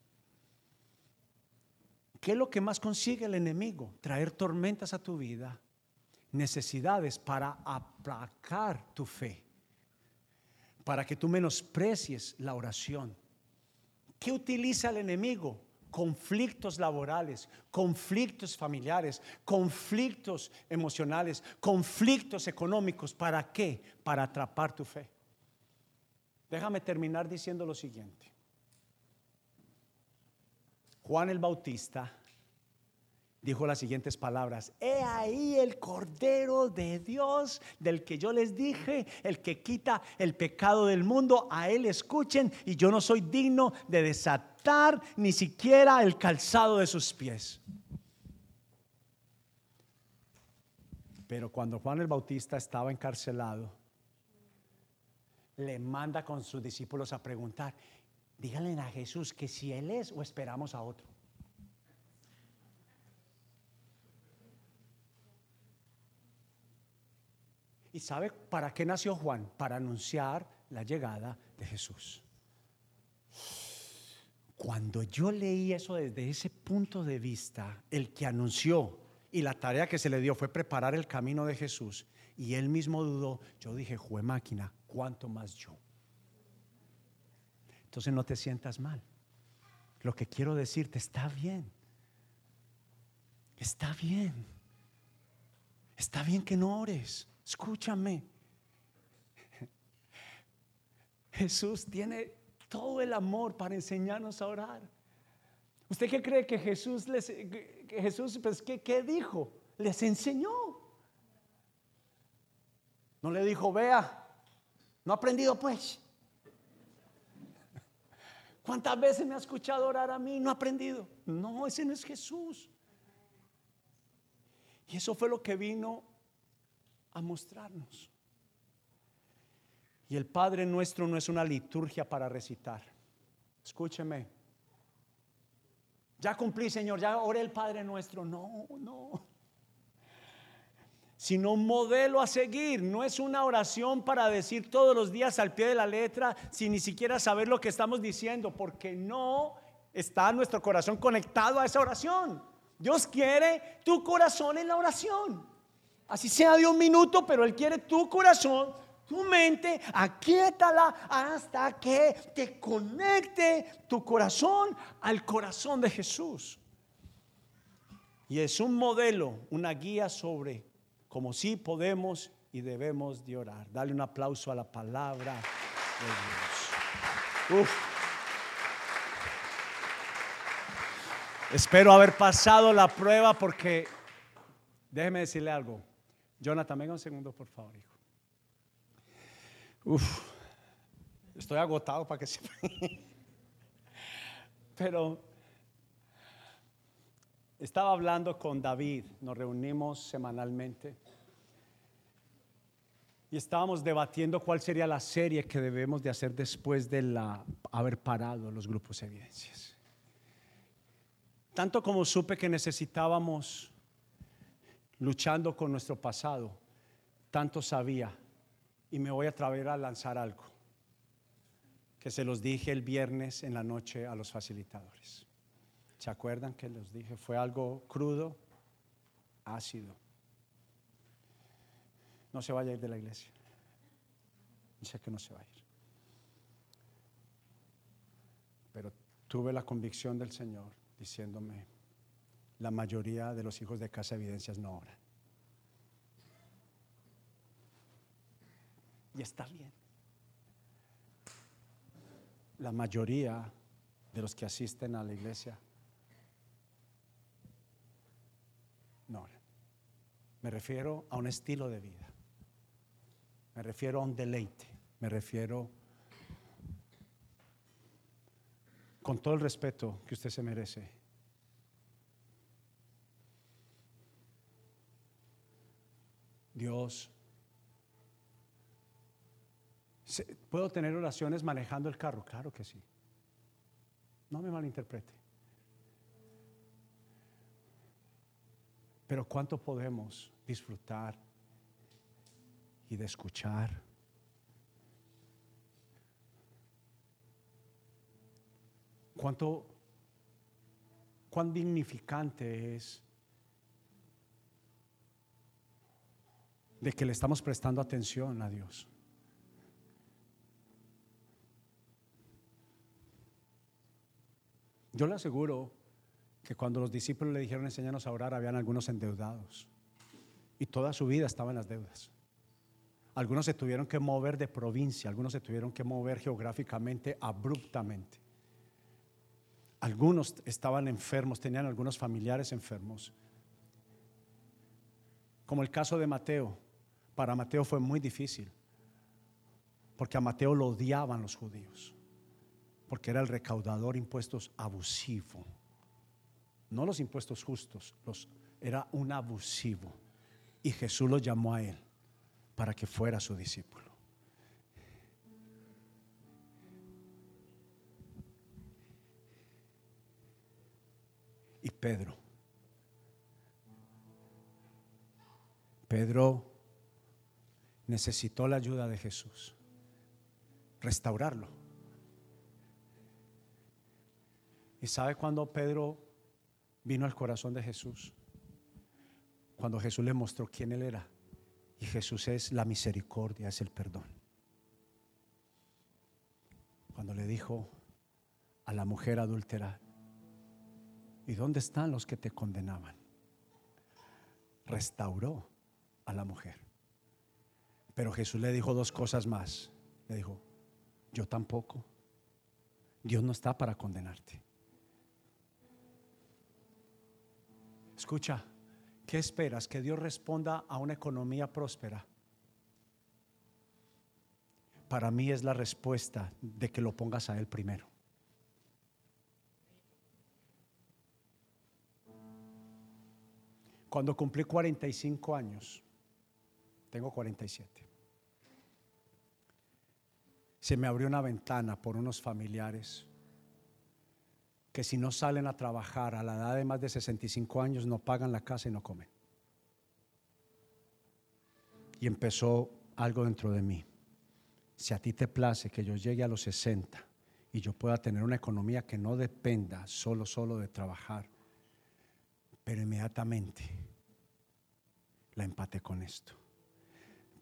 ¿Qué es lo que más consigue el enemigo? Traer tormentas a tu vida, necesidades para aplacar tu fe, para que tú menosprecies la oración. ¿Qué utiliza el enemigo? Conflictos laborales, conflictos familiares, conflictos emocionales, conflictos económicos. ¿Para qué? Para atrapar tu fe. Déjame terminar diciendo lo siguiente. Juan el Bautista dijo las siguientes palabras, he ahí el Cordero de Dios del que yo les dije, el que quita el pecado del mundo, a él escuchen y yo no soy digno de desatar ni siquiera el calzado de sus pies. Pero cuando Juan el Bautista estaba encarcelado, le manda con sus discípulos a preguntar, díganle a Jesús que si Él es o esperamos a otro. ¿Y sabe para qué nació Juan? Para anunciar la llegada de Jesús. Cuando yo leí eso desde ese punto de vista, el que anunció y la tarea que se le dio fue preparar el camino de Jesús, y él mismo dudó, yo dije, jue máquina, ¿cuánto más yo? Entonces no te sientas mal. Lo que quiero decirte está bien. Está bien. Está bien que no ores. Escúchame. Jesús tiene todo el amor para enseñarnos a orar. ¿Usted qué cree que Jesús les Jesús pues ¿qué, qué dijo? Les enseñó. No le dijo, "Vea, no ha aprendido pues." ¿Cuántas veces me ha escuchado orar a mí? No ha aprendido. No, ese no es Jesús. Y eso fue lo que vino a mostrarnos. Y el Padre nuestro no es una liturgia para recitar. Escúcheme. Ya cumplí, Señor, ya oré el Padre nuestro. No, no. Sino un modelo a seguir. No es una oración para decir todos los días al pie de la letra sin ni siquiera saber lo que estamos diciendo, porque no está nuestro corazón conectado a esa oración. Dios quiere tu corazón en la oración. Así sea de un minuto, pero Él quiere tu corazón, tu mente, aquíétala hasta que te conecte tu corazón al corazón de Jesús. Y es un modelo, una guía sobre cómo sí podemos y debemos de orar. Dale un aplauso a la palabra de Dios. Espero haber pasado la prueba porque déjeme decirle algo. Jonathan, venga un segundo, por favor, hijo. Uf, estoy agotado para que se. Pero estaba hablando con David, nos reunimos semanalmente y estábamos debatiendo cuál sería la serie que debemos de hacer después de la, haber parado los grupos de evidencias. Tanto como supe que necesitábamos luchando con nuestro pasado, tanto sabía y me voy a atrever a lanzar algo que se los dije el viernes en la noche a los facilitadores. ¿Se acuerdan que los dije? Fue algo crudo, ácido. No se vaya a ir de la iglesia. Dice que no se va a ir. Pero tuve la convicción del Señor diciéndome, la mayoría de los hijos de casa evidencias no oran. Y está bien. La mayoría de los que asisten a la iglesia no. Me refiero a un estilo de vida. Me refiero a un deleite. Me refiero con todo el respeto que usted se merece. Dios ¿Puedo tener oraciones manejando el carro? Claro que sí. No me malinterprete. Pero ¿cuánto podemos disfrutar y de escuchar? ¿Cuánto, cuán dignificante es de que le estamos prestando atención a Dios? Yo le aseguro que cuando los discípulos le dijeron enséñanos a orar, habían algunos endeudados. Y toda su vida estaban las deudas. Algunos se tuvieron que mover de provincia, algunos se tuvieron que mover geográficamente abruptamente. Algunos estaban enfermos, tenían algunos familiares enfermos. Como el caso de Mateo. Para Mateo fue muy difícil, porque a Mateo lo odiaban los judíos porque era el recaudador impuestos abusivo. No los impuestos justos, los, era un abusivo. Y Jesús lo llamó a él para que fuera su discípulo. Y Pedro. Pedro necesitó la ayuda de Jesús, restaurarlo. ¿Y sabe cuando Pedro vino al corazón de Jesús? Cuando Jesús le mostró quién él era. Y Jesús es la misericordia, es el perdón. Cuando le dijo a la mujer adúltera, ¿y dónde están los que te condenaban? Restauró a la mujer. Pero Jesús le dijo dos cosas más. Le dijo, yo tampoco. Dios no está para condenarte. Escucha, ¿qué esperas? Que Dios responda a una economía próspera. Para mí es la respuesta de que lo pongas a Él primero. Cuando cumplí 45 años, tengo 47, se me abrió una ventana por unos familiares que si no salen a trabajar a la edad de más de 65 años no pagan la casa y no comen. Y empezó algo dentro de mí. Si a ti te place que yo llegue a los 60 y yo pueda tener una economía que no dependa solo, solo de trabajar, pero inmediatamente la empate con esto.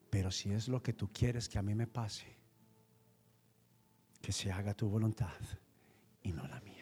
Pero si es lo que tú quieres que a mí me pase, que se haga tu voluntad y no la mía.